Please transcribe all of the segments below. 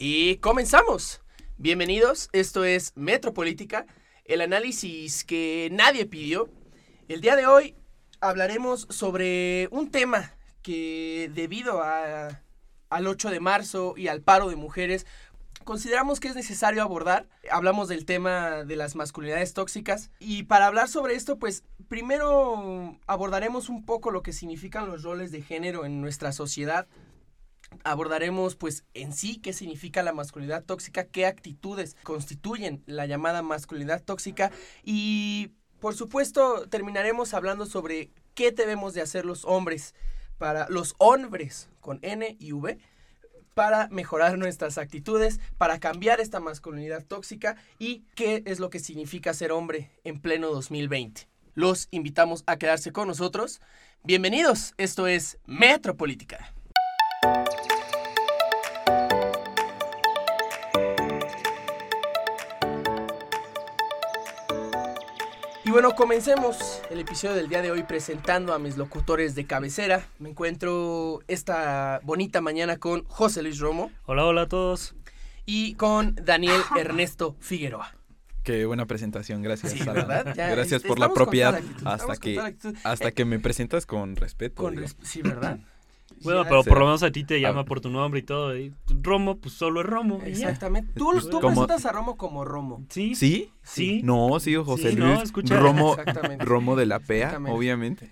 Y comenzamos. Bienvenidos, esto es Metropolítica, el análisis que nadie pidió. El día de hoy hablaremos sobre un tema que debido al 8 de marzo y al paro de mujeres, consideramos que es necesario abordar. Hablamos del tema de las masculinidades tóxicas y para hablar sobre esto, pues primero abordaremos un poco lo que significan los roles de género en nuestra sociedad. Abordaremos pues en sí qué significa la masculinidad tóxica, qué actitudes constituyen la llamada masculinidad tóxica y por supuesto terminaremos hablando sobre qué debemos de hacer los hombres para los hombres con N y V para mejorar nuestras actitudes, para cambiar esta masculinidad tóxica y qué es lo que significa ser hombre en pleno 2020. Los invitamos a quedarse con nosotros. Bienvenidos, esto es Metropolítica. Bueno, comencemos el episodio del día de hoy presentando a mis locutores de cabecera. Me encuentro esta bonita mañana con José Luis Romo. Hola, hola a todos. Y con Daniel Ernesto Figueroa. Qué buena presentación, gracias. Sí, ¿verdad? gracias por la propiedad. Hasta que, hasta que me presentas con respeto. Con sí, ¿verdad? Bueno, pero por lo menos a ti te llama por tu nombre y todo. Y Romo, pues solo es Romo. Exactamente. Tú, tú presentas a Romo como Romo. ¿Sí? ¿Sí? Sí. No, sí, José Luis. Romo, Romo de la PEA, obviamente.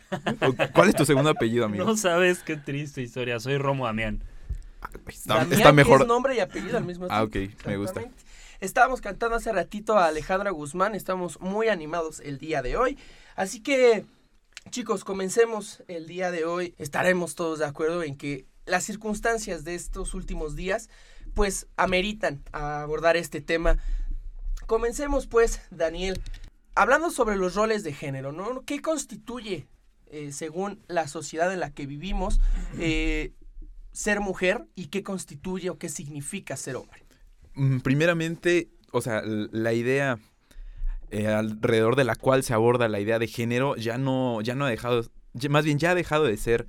¿Cuál es tu segundo apellido, amigo? No sabes qué triste historia. Soy Romo Damián. Está, está mejor. Es nombre y apellido al mismo tiempo. Ah, ok, me gusta. Estábamos cantando hace ratito a Alejandra Guzmán. Estamos muy animados el día de hoy. Así que Chicos, comencemos el día de hoy. Estaremos todos de acuerdo en que las circunstancias de estos últimos días pues ameritan abordar este tema. Comencemos pues, Daniel, hablando sobre los roles de género, ¿no? ¿Qué constituye, eh, según la sociedad en la que vivimos, eh, ser mujer y qué constituye o qué significa ser hombre? Mm, primeramente, o sea, la idea eh, alrededor de la cual se aborda la idea de género ya no, ya no ha dejado, más bien ya ha dejado de ser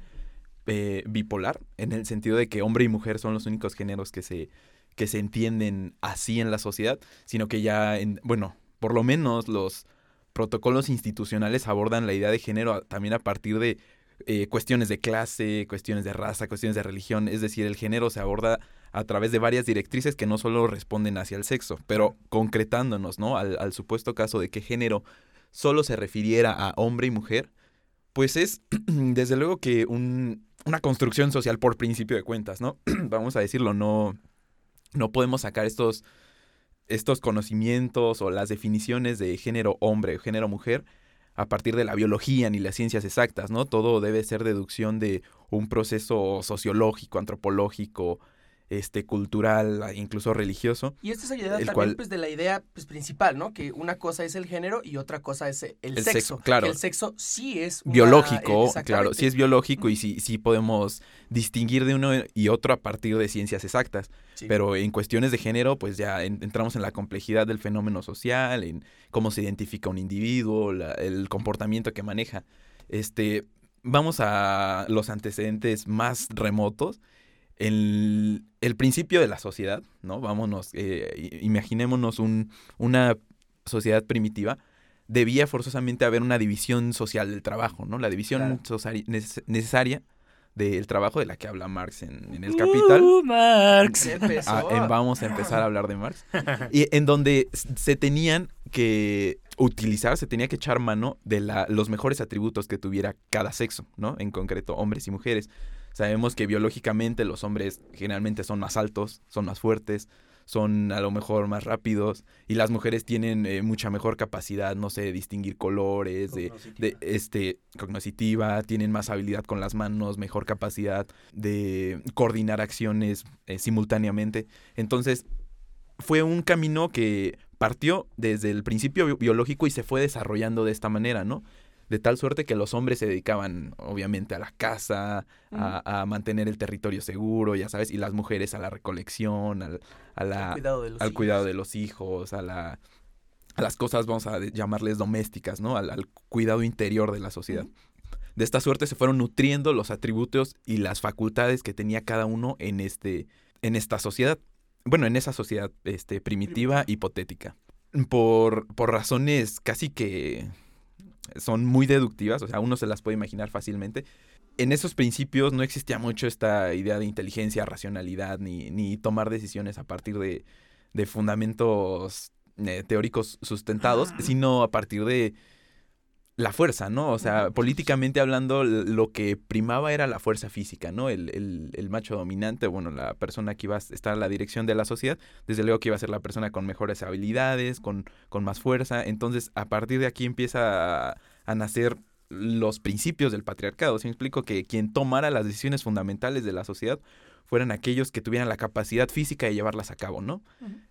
eh, bipolar, en el sentido de que hombre y mujer son los únicos géneros que se, que se entienden así en la sociedad, sino que ya, en, bueno, por lo menos los protocolos institucionales abordan la idea de género también a partir de eh, cuestiones de clase, cuestiones de raza, cuestiones de religión, es decir, el género se aborda a través de varias directrices que no solo responden hacia el sexo, pero concretándonos, ¿no? Al, supuesto caso de que género solo se refiriera a hombre y mujer, pues es desde luego que una construcción social por principio de cuentas, ¿no? Vamos a decirlo, no, no podemos sacar estos, estos conocimientos o las definiciones de género hombre género mujer a partir de la biología ni las ciencias exactas, ¿no? Todo debe ser deducción de un proceso sociológico, antropológico, este, cultural, incluso religioso. Y esto se ayuda también pues, de la idea pues, principal, ¿no? Que una cosa es el género y otra cosa es el, sexo. Claro. el sexo sí es biológico, claro, sí es biológico y sí, sí podemos distinguir de uno y otro a partir de ciencias exactas. Pero en cuestiones de género, pues ya entramos en la complejidad del fenómeno social, en cómo se identifica un individuo, el comportamiento que maneja. Este, vamos a los antecedentes más remotos el, el principio de la sociedad, ¿no? Vámonos, eh, imaginémonos un, una sociedad primitiva, debía forzosamente haber una división social del trabajo, ¿no? La división necesaria del trabajo de la que habla Marx en, el Capital. Uh, Marx. Ah, vamos a empezar a hablar de Marx. Y en donde se tenían que utilizar, se tenía que echar mano de la, los mejores atributos que tuviera cada sexo, ¿no? En concreto, hombres y mujeres. Sabemos que biológicamente los hombres generalmente son más altos, son más fuertes, son a lo mejor más rápidos y las mujeres tienen eh, mucha mejor capacidad, no sé, de distinguir colores, de, de, este cognoscitiva, tienen más habilidad con las manos, mejor capacidad de coordinar acciones eh, simultáneamente. Entonces, fue un camino que partió desde el principio biológico y se fue desarrollando de esta manera, ¿no? De tal suerte que los hombres se dedicaban obviamente a la casa, a, mantener el territorio seguro, ya sabes, y las mujeres a la recolección, al, al cuidado de los hijos, a, la, a las cosas, vamos a llamarles domésticas, ¿no? Al, cuidado interior de la sociedad. De esta suerte se fueron nutriendo los atributos y las facultades que tenía cada uno en, este, en esta sociedad. bueno, en esa sociedad este, primitiva, hipotética. Por, por razones casi que son muy deductivas, o sea, uno se las puede imaginar fácilmente. En esos principios no existía mucho esta idea de inteligencia, racionalidad, ni, ni tomar decisiones a partir de, de fundamentos eh, teóricos sustentados, sino a partir de la fuerza, ¿no? O sea, políticamente hablando, lo que primaba era la fuerza física, ¿no? El, el, el, macho dominante, bueno, la persona que iba a estar a la dirección de la sociedad, desde luego que iba a ser la persona con mejores habilidades, con, con más fuerza. Entonces, a partir de aquí empieza a, a nacer los principios del patriarcado. ¿Sí me explico? Que quien tomara las decisiones fundamentales de la sociedad fueran aquellos que tuvieran la capacidad física de llevarlas a cabo, ¿no?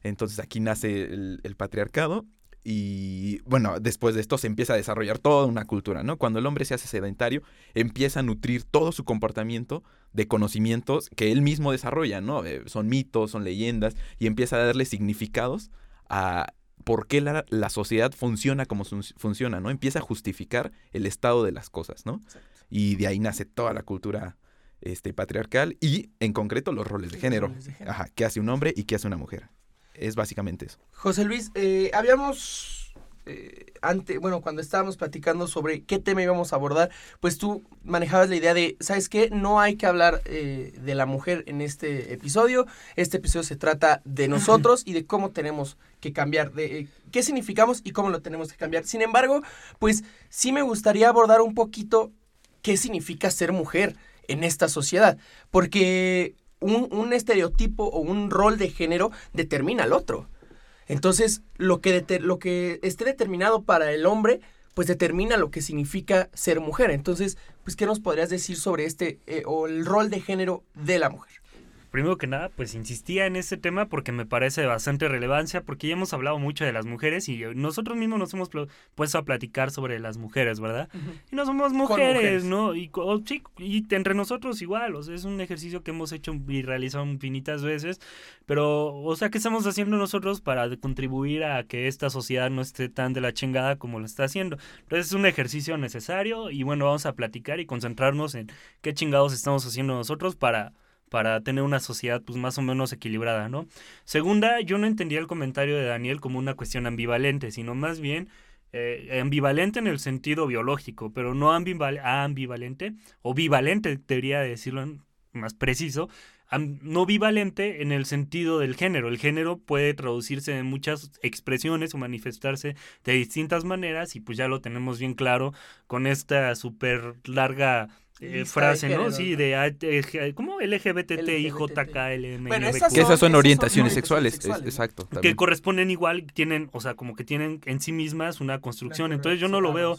Entonces aquí nace el, el patriarcado y bueno, después de esto se empieza a desarrollar toda una cultura, ¿no? Cuando el hombre se hace sedentario, empieza a nutrir todo su comportamiento de conocimientos que él mismo desarrolla, ¿no? Eh, son mitos, son leyendas, y empieza a darle significados a por qué la, la sociedad funciona como funciona, ¿no? Empieza a justificar el estado de las cosas, ¿no? Y de ahí nace toda la cultura este, patriarcal y, en concreto, los roles de género. Roles de género. Ajá, qué hace un hombre y qué hace una mujer es básicamente eso. José Luis, eh, habíamos, eh, ante, bueno, cuando estábamos platicando sobre qué tema íbamos a abordar, pues tú manejabas la idea de, ¿sabes qué? No hay que hablar eh, de la mujer en este episodio. Este episodio se trata de nosotros y de cómo tenemos que cambiar, de eh, qué significamos y cómo lo tenemos que cambiar. Sin embargo, pues sí me gustaría abordar un poquito qué significa ser mujer en esta sociedad, porque un, un, estereotipo o un rol de género determina al otro. Entonces, lo que, lo que esté determinado para el hombre, pues determina lo que significa ser mujer. Entonces, pues, ¿qué nos podrías decir sobre este eh, o el rol de género de la mujer? Primero que nada, pues insistía en este tema porque me parece de bastante relevancia, porque ya hemos hablado mucho de las mujeres y nosotros mismos nos hemos puesto a platicar sobre las mujeres, ¿verdad? Uh -huh. Y no somos mujeres, mujeres. ¿no? Y, o, sí, y entre nosotros igual, o sea, es un ejercicio que hemos hecho y realizado infinitas veces, pero, o sea, ¿qué estamos haciendo nosotros para contribuir a que esta sociedad no esté tan de la chingada como lo está haciendo? Entonces es un ejercicio necesario y bueno, vamos a platicar y concentrarnos en qué chingados estamos haciendo nosotros para para tener una sociedad pues más o menos equilibrada, ¿no? Segunda, yo no entendía el comentario de Daniel como una cuestión ambivalente, sino más bien eh, ambivalente en el sentido biológico, pero no ambival ambivalente, o bivalente, debería decirlo más preciso, no bivalente en el sentido del género. El género puede traducirse en muchas expresiones o manifestarse de distintas maneras y pues ya lo tenemos bien claro con esta súper larga eh, frase, ¿no? Sí, de ¿cómo? LGBTIJKLM. Bueno, esas que esas son orientaciones sexuales, sexuales es, exacto. También. Que corresponden igual, tienen, o sea, como que tienen en sí mismas una construcción. Entonces yo no lo veo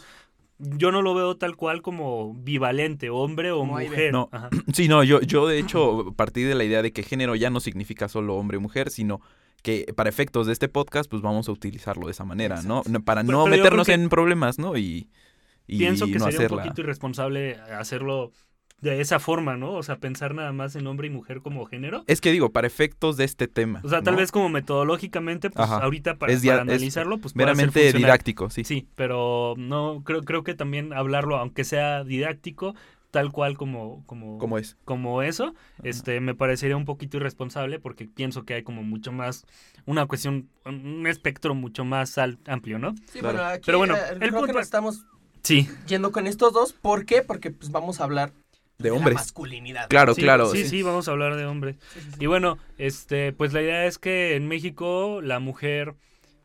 yo no lo veo tal cual como bivalente, hombre o como mujer. No. Sí, no, yo, yo de hecho partí de la idea de que género ya no significa solo hombre o mujer, sino que para efectos de este podcast, pues vamos a utilizarlo de esa manera, ¿no? Para no pero, pero meternos en problemas, ¿no? Y, y pienso que no sería hacerla. un poquito irresponsable hacerlo de esa forma, ¿no? O sea, pensar nada más en hombre y mujer como género. Es que digo, para efectos de este tema. O sea, tal ¿no? vez como metodológicamente, pues Ajá. ahorita para, Es para analizarlo, pues meramente didáctico, sí. Sí, pero no creo creo que también hablarlo, aunque sea didáctico, tal cual como como ¿Cómo es? como eso, este me parecería un poquito irresponsable porque pienso que hay como mucho más una cuestión un espectro mucho más al- amplio, ¿no? Sí, Claro. bueno, aquí Pero bueno, eh, el creo que punto- estamos Sí. yendo con estos dos. ¿Por qué? Porque pues vamos a hablar De la hombres. masculinidad. Claro, sí, claro. Sí, sí, vamos a hablar de hombres. Sí, sí, sí. Y bueno, este, pues la idea es que en México la mujer,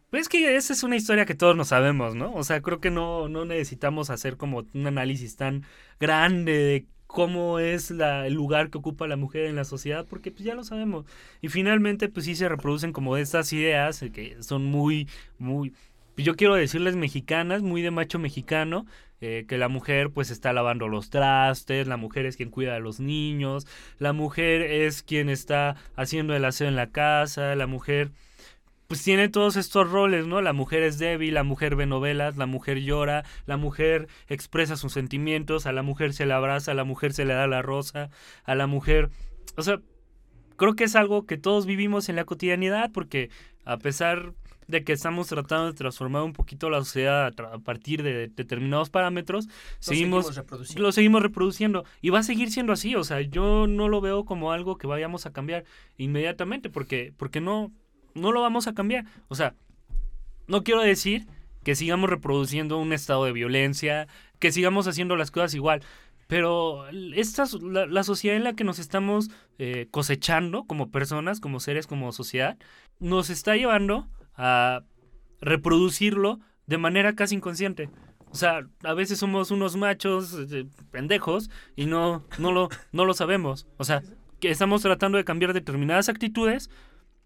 pues que esa es una historia que todos nos sabemos, ¿no? O sea, creo que no, no necesitamos hacer como un análisis tan grande de cómo es la, el lugar que ocupa la mujer en la sociedad, porque pues ya lo sabemos. Y finalmente, pues sí se reproducen como estas ideas eh, que son muy, muy, yo quiero decirles mexicanas, muy de macho mexicano, eh, que la mujer pues está lavando los trastes, la mujer es quien cuida a los niños, la mujer es quien está haciendo el aseo en la casa, la mujer pues tiene todos estos roles, ¿no? La mujer es débil, la mujer ve novelas, la mujer llora, la mujer expresa sus sentimientos, a la mujer se le abraza, a la mujer se le da la rosa, a la mujer, o sea, creo que es algo que todos vivimos en la cotidianidad porque a pesar de que estamos tratando de transformar un poquito la sociedad a, partir de determinados parámetros, seguimos, lo seguimos reproduciendo y va a seguir siendo así, o sea, yo no lo veo como algo que vayamos a cambiar inmediatamente porque porque no no lo vamos a cambiar, o sea, no quiero decir que sigamos reproduciendo un estado de violencia, que sigamos haciendo las cosas igual, pero esta, la, la, sociedad en la que nos estamos eh, cosechando como personas, como seres, como sociedad, nos está llevando a reproducirlo de manera casi inconsciente. O sea, a veces somos unos machos eh, pendejos y no, no, lo, no lo sabemos. O sea, que estamos tratando de cambiar determinadas actitudes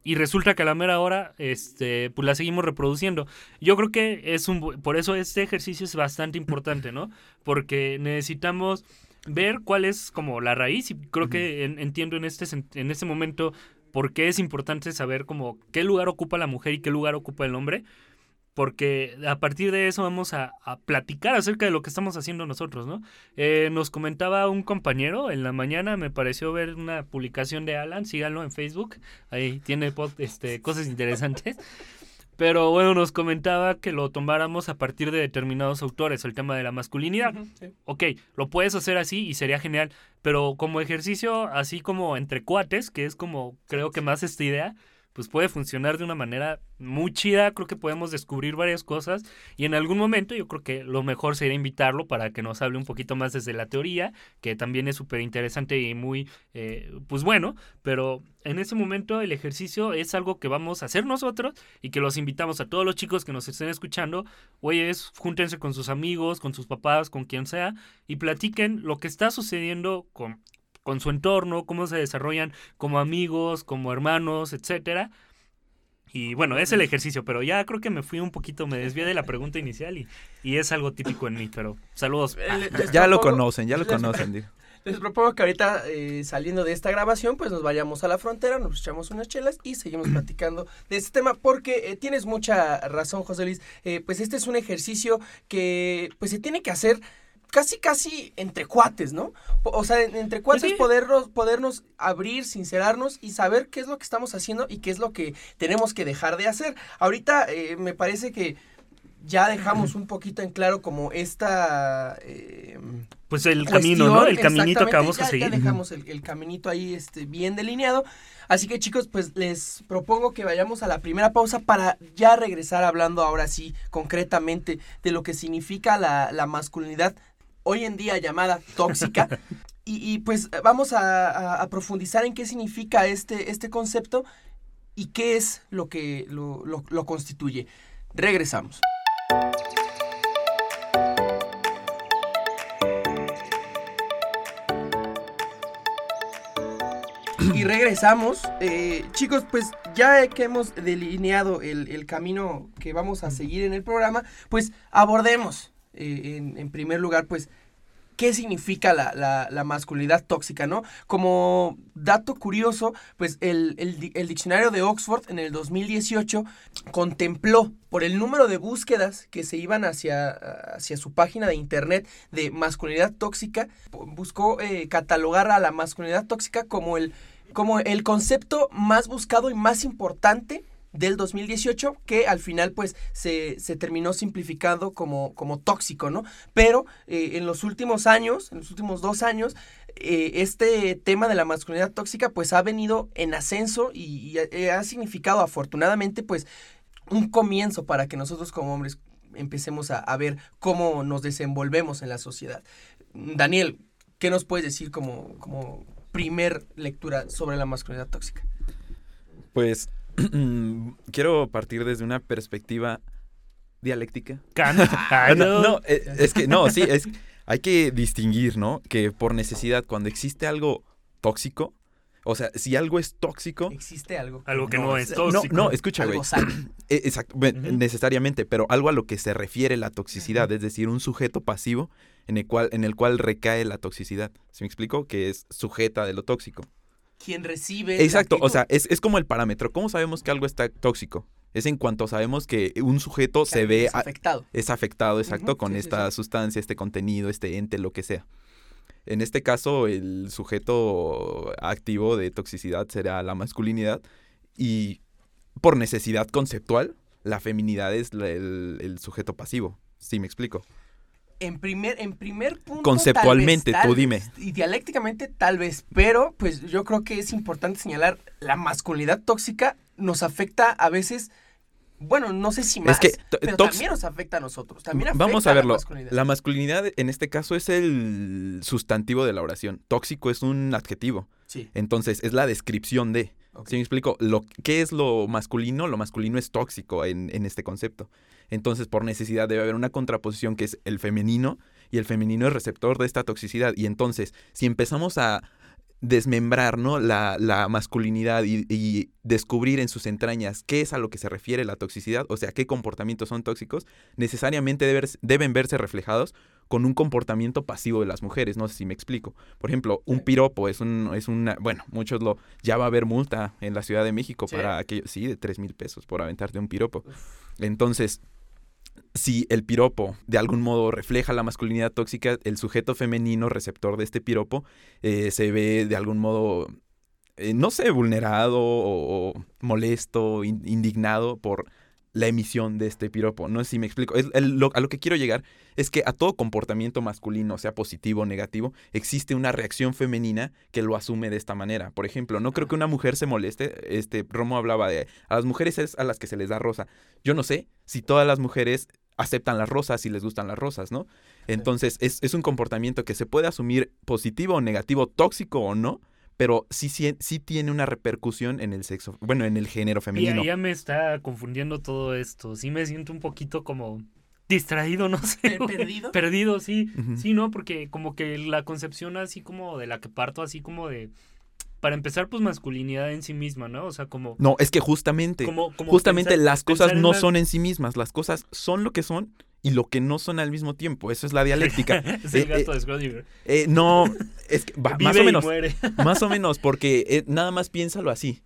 y resulta que a la mera hora este pues la seguimos reproduciendo. Yo creo que es un por eso este ejercicio es bastante importante, ¿no? Porque necesitamos ver cuál es como la raíz y creo que entiendo en este en este momento por qué es importante saber como qué lugar ocupa la mujer y qué lugar ocupa el hombre porque a partir de eso vamos a, platicar acerca de lo que estamos haciendo nosotros, ¿no? Eh, nos comentaba un compañero en la mañana, me pareció ver una publicación de Alan, síganlo en Facebook, ahí tiene este, cosas interesantes. Pero bueno, nos comentaba que lo tomáramos a partir de determinados autores, el tema de la masculinidad. Ok, lo puedes hacer así y sería genial, pero como ejercicio, así como entre cuates, que es como creo que más esta idea, pues puede funcionar de una manera muy chida, creo que podemos descubrir varias cosas y en algún momento yo creo que lo mejor sería invitarlo para que nos hable un poquito más desde la teoría, que también es súper interesante y muy, eh, pues bueno, pero en ese momento el ejercicio es algo que vamos a hacer nosotros y que los invitamos a todos los chicos que nos estén escuchando, es júntense con sus amigos, con sus papás, con quien sea y platiquen lo que está sucediendo con con su entorno, cómo se desarrollan como amigos, como hermanos, etcétera. Y bueno, es el ejercicio, pero ya creo que me fui un poquito, me desvié de la pregunta inicial y, y es algo típico en mí, pero saludos. Eh, ya, lo conocen, ya lo conocen. Les propongo que ahorita eh, saliendo de esta grabación, pues nos vayamos a la frontera, nos echamos unas chelas y seguimos platicando de este tema, porque eh, tienes mucha razón, José Luis. pues este es un ejercicio que pues se tiene que hacer casi, casi entre cuates, ¿no? O sea, entre cuates podernos, podernos abrir, sincerarnos y saber qué es lo que estamos haciendo y qué es lo que tenemos que dejar de hacer. Ahorita eh, me parece que ya dejamos un poquito en claro como esta... Eh, pues el camino, ¿no? El caminito que vamos a seguir. Ya dejamos el, el, caminito ahí este, bien delineado. Así que chicos, pues les propongo que vayamos a la primera pausa para ya regresar hablando ahora sí concretamente de lo que significa la, la masculinidad hoy en día llamada tóxica. y, pues vamos a, profundizar en qué significa este, este concepto y qué es lo que lo, lo constituye. Regresamos. y regresamos. Eh, chicos, pues ya que hemos delineado el, camino que vamos a seguir en el programa, pues abordemos eh, en, primer lugar, pues, qué significa la, masculinidad tóxica, ¿no? Como dato curioso, pues el, diccionario de Oxford en el 2018 contempló por el número de búsquedas que se iban hacia, hacia su página de internet de masculinidad tóxica, buscó eh, catalogar a la masculinidad tóxica como el, como el concepto más buscado y más importante del 2018 que al final pues se, terminó simplificando como, como tóxico, ¿no? Pero eh, en los últimos años, en los últimos dos años, eh, este tema de la masculinidad tóxica pues ha venido en ascenso y, ha, significado afortunadamente pues un comienzo para que nosotros como hombres empecemos a, a, ver cómo nos desenvolvemos en la sociedad. Daniel, ¿qué nos puedes decir como, como primer lectura sobre la masculinidad tóxica? Pues quiero partir desde una perspectiva dialéctica. no, no, eh, es que no, sí, es hay que distinguir, ¿no? Que por necesidad cuando existe algo tóxico, o sea, si algo es tóxico, existe algo. Algo que no, es tóxico. No, no escucha, güey. Eh, exacto, necesariamente, pero algo a lo que se refiere la toxicidad, es decir, un sujeto pasivo en el cual en el cual recae la toxicidad. ¿Se me explico? Que es sujeta de lo tóxico quien recibe. Exacto, o sea, es, como el parámetro. ¿Cómo sabemos que algo está tóxico? Es en cuanto sabemos que un sujeto se ve... Es afectado. Es afectado, exacto, con esta sustancia, este contenido, este ente, lo que sea. En este caso, el sujeto activo de toxicidad será la masculinidad y por necesidad conceptual, la feminidad es la- el, el sujeto pasivo. ¿Sí me explico? En primer, en primer punto. Conceptualmente, tal vez, tú tal dime. y dialécticamente, tal vez. Pero, pues yo creo que es importante señalar: la masculinidad tóxica nos afecta a veces. Bueno, no sé si más. que to- pero también nos afecta a nosotros. También afecta Vamos a verlo. La masculinidad. La masculinidad en este caso es el sustantivo de la oración. Tóxico es un adjetivo. Sí. Entonces, es la descripción de. Ok. ¿Sí me explico? Lo, ¿Qué es lo masculino? Lo masculino es tóxico en este concepto. Entonces, por necesidad debe haber una contraposición que es el femenino y el femenino es receptor de esta toxicidad. Y entonces, si empezamos a desmembrar ¿no? la, la masculinidad y, y descubrir en sus entrañas qué es a lo que se refiere la toxicidad, o sea, qué comportamientos son tóxicos, necesariamente debe- deben verse reflejados con un comportamiento pasivo de las mujeres. No sé si me explico. Por ejemplo, un piropo es un, es una, bueno, muchos lo, ya va a haber multa en la Ciudad de México Sí. para aquello, sí, de tres mil pesos por aventarte un piropo. Entonces, si el piropo de algún modo refleja la masculinidad tóxica, el sujeto femenino receptor de este piropo eh, se ve de algún modo, eh, no sé, vulnerado o, molesto, in- indignado por la emisión de este piropo. No sé si me explico. Es- el- lo- a lo que quiero llegar es que a todo comportamiento masculino, sea positivo o negativo, existe una reacción femenina que lo asume de esta manera. Por ejemplo, no creo que una mujer se moleste. Este, Romo hablaba de a las mujeres es a las que se les da rosa. Yo no sé si todas las mujeres aceptan las rosas y les gustan las rosas, ¿no? Entonces, es, es un comportamiento que se puede asumir positivo o negativo, tóxico o no, pero sí, sí, sí tiene una repercusión en el sexo, bueno, en el género Y femenino. ya me está confundiendo todo esto. Sí me siento un poquito como distraído, no sé. ¿Perdido? Perdido, sí. Sí, ¿no? Porque como que la concepción así como de la que parto, así como de... Para empezar, pues masculinidad en sí misma, ¿no? O sea, como... No, es que justamente, como, como justamente pensar- las cosas no una- son en sí mismas, las cosas son lo que son y lo que no son al mismo tiempo. Eso es la dialéctica. es el Eh, gato eh, de Schrödinger. Eh, no, es que va- más o menos, muere. más o menos, porque eh, nada más piénsalo así.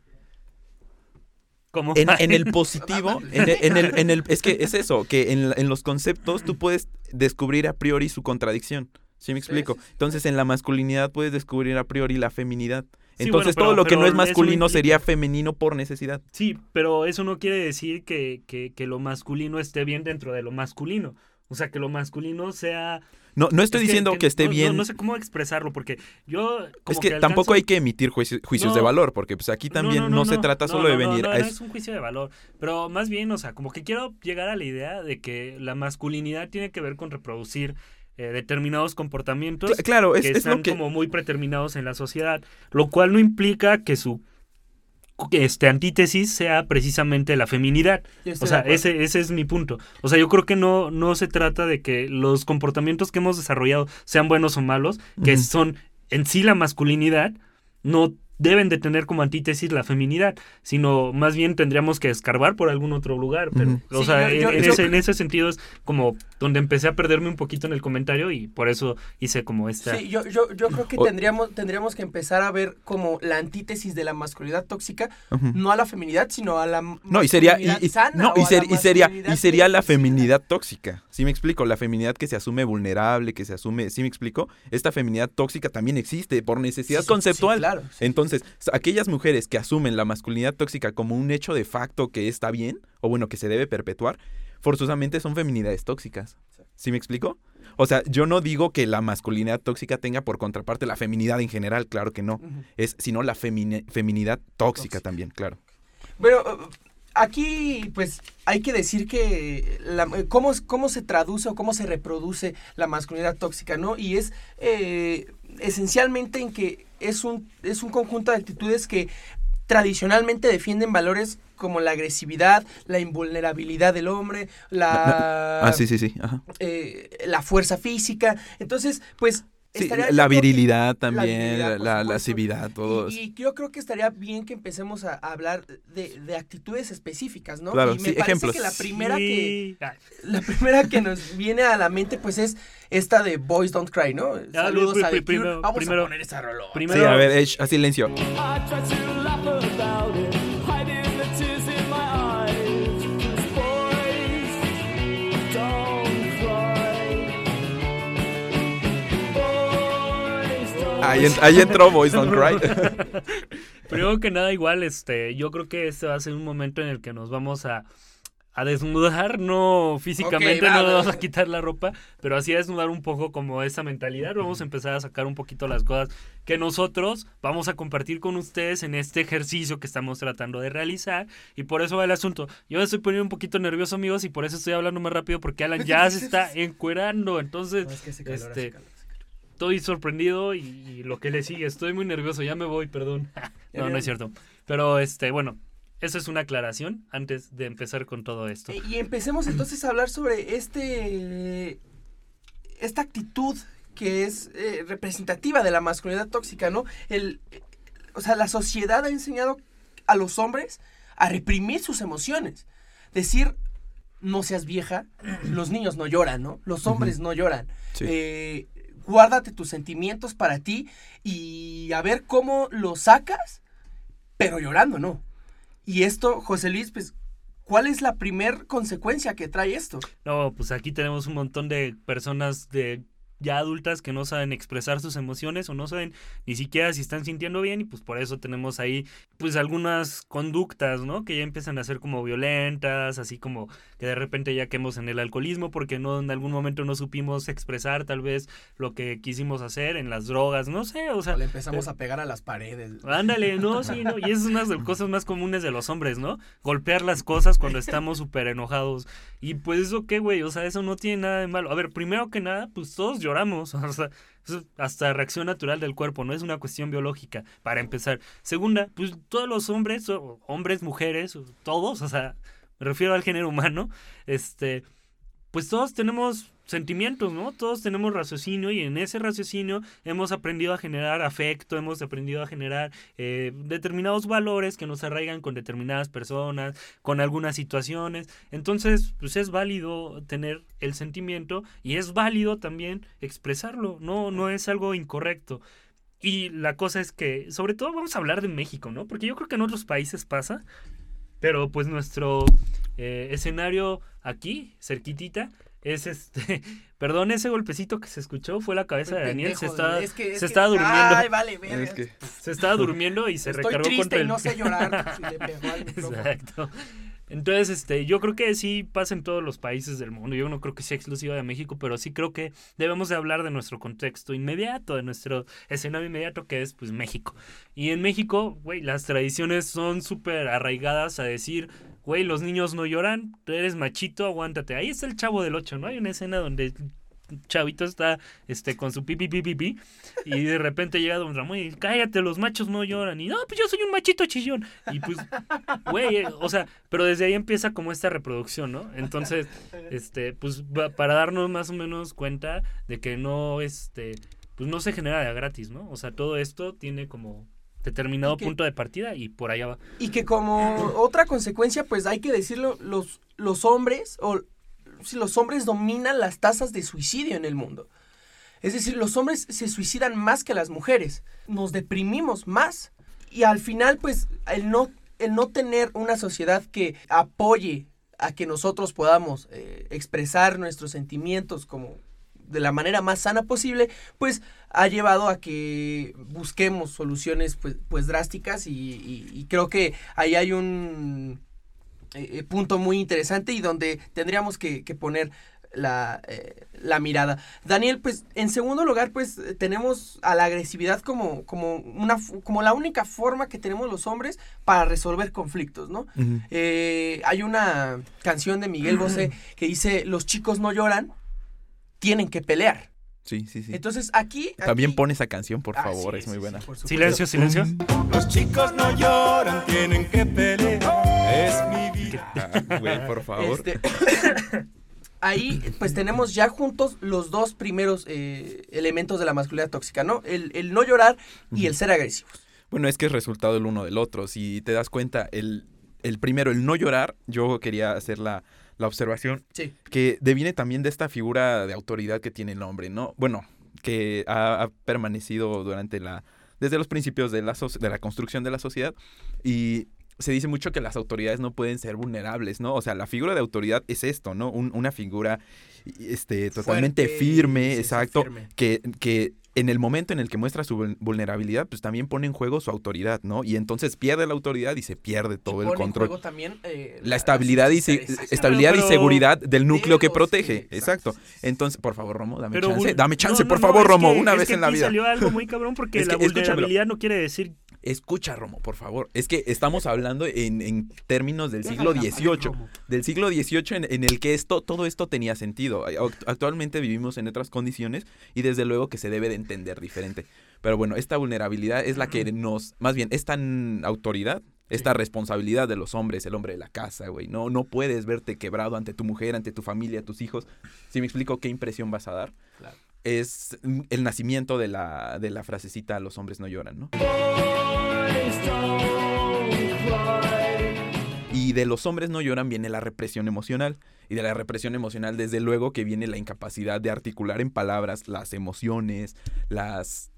Como... En, en el positivo, en el, en el- en el- es que es eso, que en, en los conceptos tú puedes descubrir a priori su contradicción. ¿Sí me explico? Entonces en la masculinidad puedes descubrir a priori la feminidad. Sí, Entonces bueno, todo pero- lo que no es no masculino sería femenino por necesidad. Sí, pero eso no quiere decir que, que, que lo masculino esté bien dentro de lo masculino. O sea, que lo masculino sea... No, no estoy es diciendo que, esté no- no- bien. No, sé cómo expresarlo, porque yo... como es que, alcanzo- tampoco hay que emitir juicio- juicios de No. valor, porque pues aquí también no, se trata no, solo de no, no, venir No, a no es- es un juicio de valor, pero más bien, o sea, como que quiero llegar a la idea de que la masculinidad tiene que ver con reproducir eh, determinados comportamientos Cla- claro, es, que es están lo que como muy predeterminados en la sociedad, lo cual no implica que su que este antítesis sea precisamente la feminidad. O sea, ese, ese es mi punto. O sea, yo creo que no, no se trata de que los comportamientos que hemos desarrollado sean buenos o malos, que son en sí la masculinidad, no deben de tener como antítesis la feminidad, sino más bien tendríamos que escarbar por algún otro lugar. Pero, o Sí, sea, yo- en, yo- ese, en ese sentido es como donde empecé a perderme un poquito en el comentario y por eso hice como esta... Sí, yo, yo, yo creo que tendríamos, tendríamos que empezar a ver como la antítesis de la masculinidad tóxica, no a la feminidad, sino a la No, y sería, y, sana no, y, ser- y sería, y sería la feminidad tóxica. ¿Sí me explico? La feminidad que se asume vulnerable, que se asume, ¿sí me explico? Esta feminidad tóxica también existe por necesidad Sí, conceptual. sí, claro. sí. Entonces, aquellas mujeres que asumen la masculinidad tóxica como un hecho de facto que está bien, o bueno, que se debe perpetuar, forzosamente son feminidades tóxicas. Sí. ¿Sí me explico? O sea, yo no digo que la masculinidad tóxica tenga por contraparte la feminidad en general, claro que no. Es sino la femini- feminidad tóxica Tóxica. también, claro. Bueno, uh, aquí pues hay que decir que la- eh, cómo, cómo se traduce o cómo se reproduce la masculinidad tóxica, ¿no? Y es eh, esencialmente en que es un, es un conjunto de actitudes que tradicionalmente defienden valores como la agresividad, la invulnerabilidad del hombre, la, Ah, sí, sí, sí. Ajá. eh, la fuerza física. Entonces, pues... Sí, la que- virilidad también, la, la lascividad, todo. Y, y yo creo que estaría bien que empecemos a, a hablar de, de actitudes específicas, ¿no? Claro, y me sí, parece ejemplos. que la primera que Sí. Ah, la primera que nos viene a la mente pues es esta de Boys Don't Cry, ¿no? Saludos pri- a pri- primero- Vamos primero- a poner esa primero- Sí, a ver, Edge, a silencio. I Ahí, en- ahí entró Boys Don't Cry. Primero que nada, igual, este, yo creo que este va a ser un momento en el que nos vamos a, a desnudar, no físicamente, no va, vamos va. a quitar la ropa, pero así a desnudar un poco como esa mentalidad. Vamos a empezar a sacar un poquito las cosas que nosotros vamos a compartir con ustedes en este ejercicio que estamos tratando de realizar. Y por eso va el asunto. Yo me estoy poniendo un poquito nervioso, amigos, y por eso estoy hablando más rápido porque Alan ya se está encuerando. Entonces, No, es que este, calor. Estoy sorprendido y, y lo que le sigue. Estoy muy nervioso, ya me voy, perdón. no, no es cierto. Pero este, bueno, eso es una aclaración antes de empezar con todo esto. Eh, Y empecemos entonces a hablar sobre este esta actitud que es eh, representativa de la masculinidad tóxica, ¿no? El, o sea, la sociedad ha enseñado a los hombres a reprimir sus emociones. Decir, no seas vieja, los niños no lloran, ¿no? Los hombres no lloran. Sí. Eh, guárdate tus sentimientos para ti y a ver cómo los sacas, pero llorando, ¿no? Y esto, José Luis, pues, ¿cuál es la primer consecuencia que trae esto? No, pues aquí tenemos un montón de personas de ya adultas que no saben expresar sus emociones o no saben ni siquiera si están sintiendo bien y pues por eso tenemos ahí pues algunas conductas, ¿no? Que ya empiezan a ser como violentas, así como que de repente ya quemos en el alcoholismo porque no en algún momento no supimos expresar tal vez lo que quisimos hacer en las drogas, no sé, o sea, O le empezamos a pegar a las paredes. Ándale, no, sí, no. Y es una de las cosas más comunes de los hombres, ¿no? Golpear las cosas cuando estamos súper enojados. Y pues eso qué, güey, o sea, eso no tiene nada de malo. A ver, primero que nada, pues todos lloramos. O sea, hasta reacción natural del cuerpo, no es una cuestión biológica, para empezar. Segunda, pues todos los hombres, hombres, mujeres, todos, o sea, me refiero al género humano, este, pues todos tenemos sentimientos, ¿no? Todos tenemos raciocinio y en ese raciocinio hemos aprendido a generar afecto, hemos aprendido a generar eh, determinados valores que nos arraigan con determinadas personas, con algunas situaciones. Entonces, pues es válido tener el sentimiento y es válido también expresarlo, no, no es algo incorrecto. Y la cosa es que, sobre todo vamos a hablar de México, ¿no? Porque yo creo que en otros países pasa, pero pues nuestro eh, escenario aquí, cerquitita, es este. Perdón, ese golpecito que se escuchó fue la cabeza de Daniel. Se, Pendejo, está, es que- es se que- estaba durmiendo. Ay, vale, verga. Es que Se estaba durmiendo y se Estoy recargó triste contra y no sé llorar. si le pegó al micrófono. Exacto. Entonces, este, yo creo que sí pasa en todos los países del mundo. Yo no creo que sea exclusiva de México, pero sí creo que debemos de hablar de nuestro contexto inmediato, de nuestro escenario inmediato que es pues México. Y en México, güey, las tradiciones son súper arraigadas a decir, güey, los niños no lloran, tú eres machito, aguántate. Ahí está el chavo del 8, ¿no? Hay una escena donde chavito está este con su pipi pipi pipi y de repente llega Don Ramón y cállate, los machos no lloran y no, pues yo soy un machito chillón y pues güey, eh, o sea, pero desde ahí empieza como esta reproducción, ¿no? Entonces, este, pues para darnos más o menos cuenta de que no, este, pues no se genera de gratis, ¿no? O sea, todo esto tiene como determinado que- punto de partida y por allá va. Y que como otra consecuencia, pues hay que decirlo, los, los hombres, o si los hombres dominan las tasas de suicidio en el mundo. Es decir, los hombres se suicidan más que las mujeres. Nos deprimimos más. Y al final, pues, el no, el no tener una sociedad que apoye a que nosotros podamos eh, expresar nuestros sentimientos como de la manera más sana posible, pues ha llevado a que busquemos soluciones pues, pues drásticas y, y- y creo que ahí hay un eh, eh, punto muy interesante y donde tendríamos que, que poner la, eh, la mirada. Daniel, pues en segundo lugar, pues eh, tenemos a la agresividad como, como, una, como la única forma que tenemos los hombres para resolver conflictos, ¿no? Eh, hay una canción de Miguel Bosé que dice, los chicos no lloran, tienen que pelear. Sí, sí, sí. Entonces aquí... También aquí- pon esa canción, por Ah, favor, sí, es muy buena. sí. Silencio, silencio. Los chicos no lloran, tienen que pelear. Es mi vida. Ah, Güey, por favor. Este, ahí pues tenemos ya juntos los dos primeros eh, elementos de la masculinidad tóxica, ¿no? El, el no llorar y el ser agresivos. Bueno, es que es resultado el uno del otro. Si te das cuenta, el, el primero, el no llorar, yo quería hacer la, la observación Sí. que deviene también de esta figura de autoridad que tiene el hombre, ¿no? Bueno, que ha, ha permanecido durante la desde los principios de la, soc- de la construcción de la sociedad y se dice mucho que las autoridades no pueden ser vulnerables, ¿no? O sea, la figura de autoridad es esto, ¿no? Un- una figura este, totalmente Fuerte, firme, sí, exacto, firme. Que, que en el momento en el que muestra su vul- vulnerabilidad, pues también pone en juego su autoridad, ¿no? Y entonces pierde la autoridad y se pierde todo Y el pone en control. juego también, eh, La estabilidad y, se- estabilidad y seguridad del núcleo que protege. sí, Exacto. Entonces, por favor, Romo, dame Pero chance. Dame chance, no, por no, favor, Romo, que- una es vez que en la vida. salió algo muy cabrón porque Es la que, vulnerabilidad no quiere decir Escucha, Romo, por favor. Es que estamos hablando en, en términos del siglo XVIII. Del siglo XVIII en, en el que esto, todo esto tenía sentido. Act- Actualmente vivimos en otras condiciones y desde luego que se debe de entender diferente. Pero bueno, esta vulnerabilidad es la que nos, más bien, esta autoridad, esta responsabilidad de los hombres, el hombre de la casa, güey. No, no puedes verte quebrado ante tu mujer, ante tu familia, tus hijos. Si me explico qué impresión vas a dar, Claro. Es el nacimiento de la, de la frasecita los hombres no lloran, ¿no? Y de los hombres no lloran viene la represión emocional. Y de la represión emocional, desde luego, que viene la incapacidad de articular en palabras las emociones, las,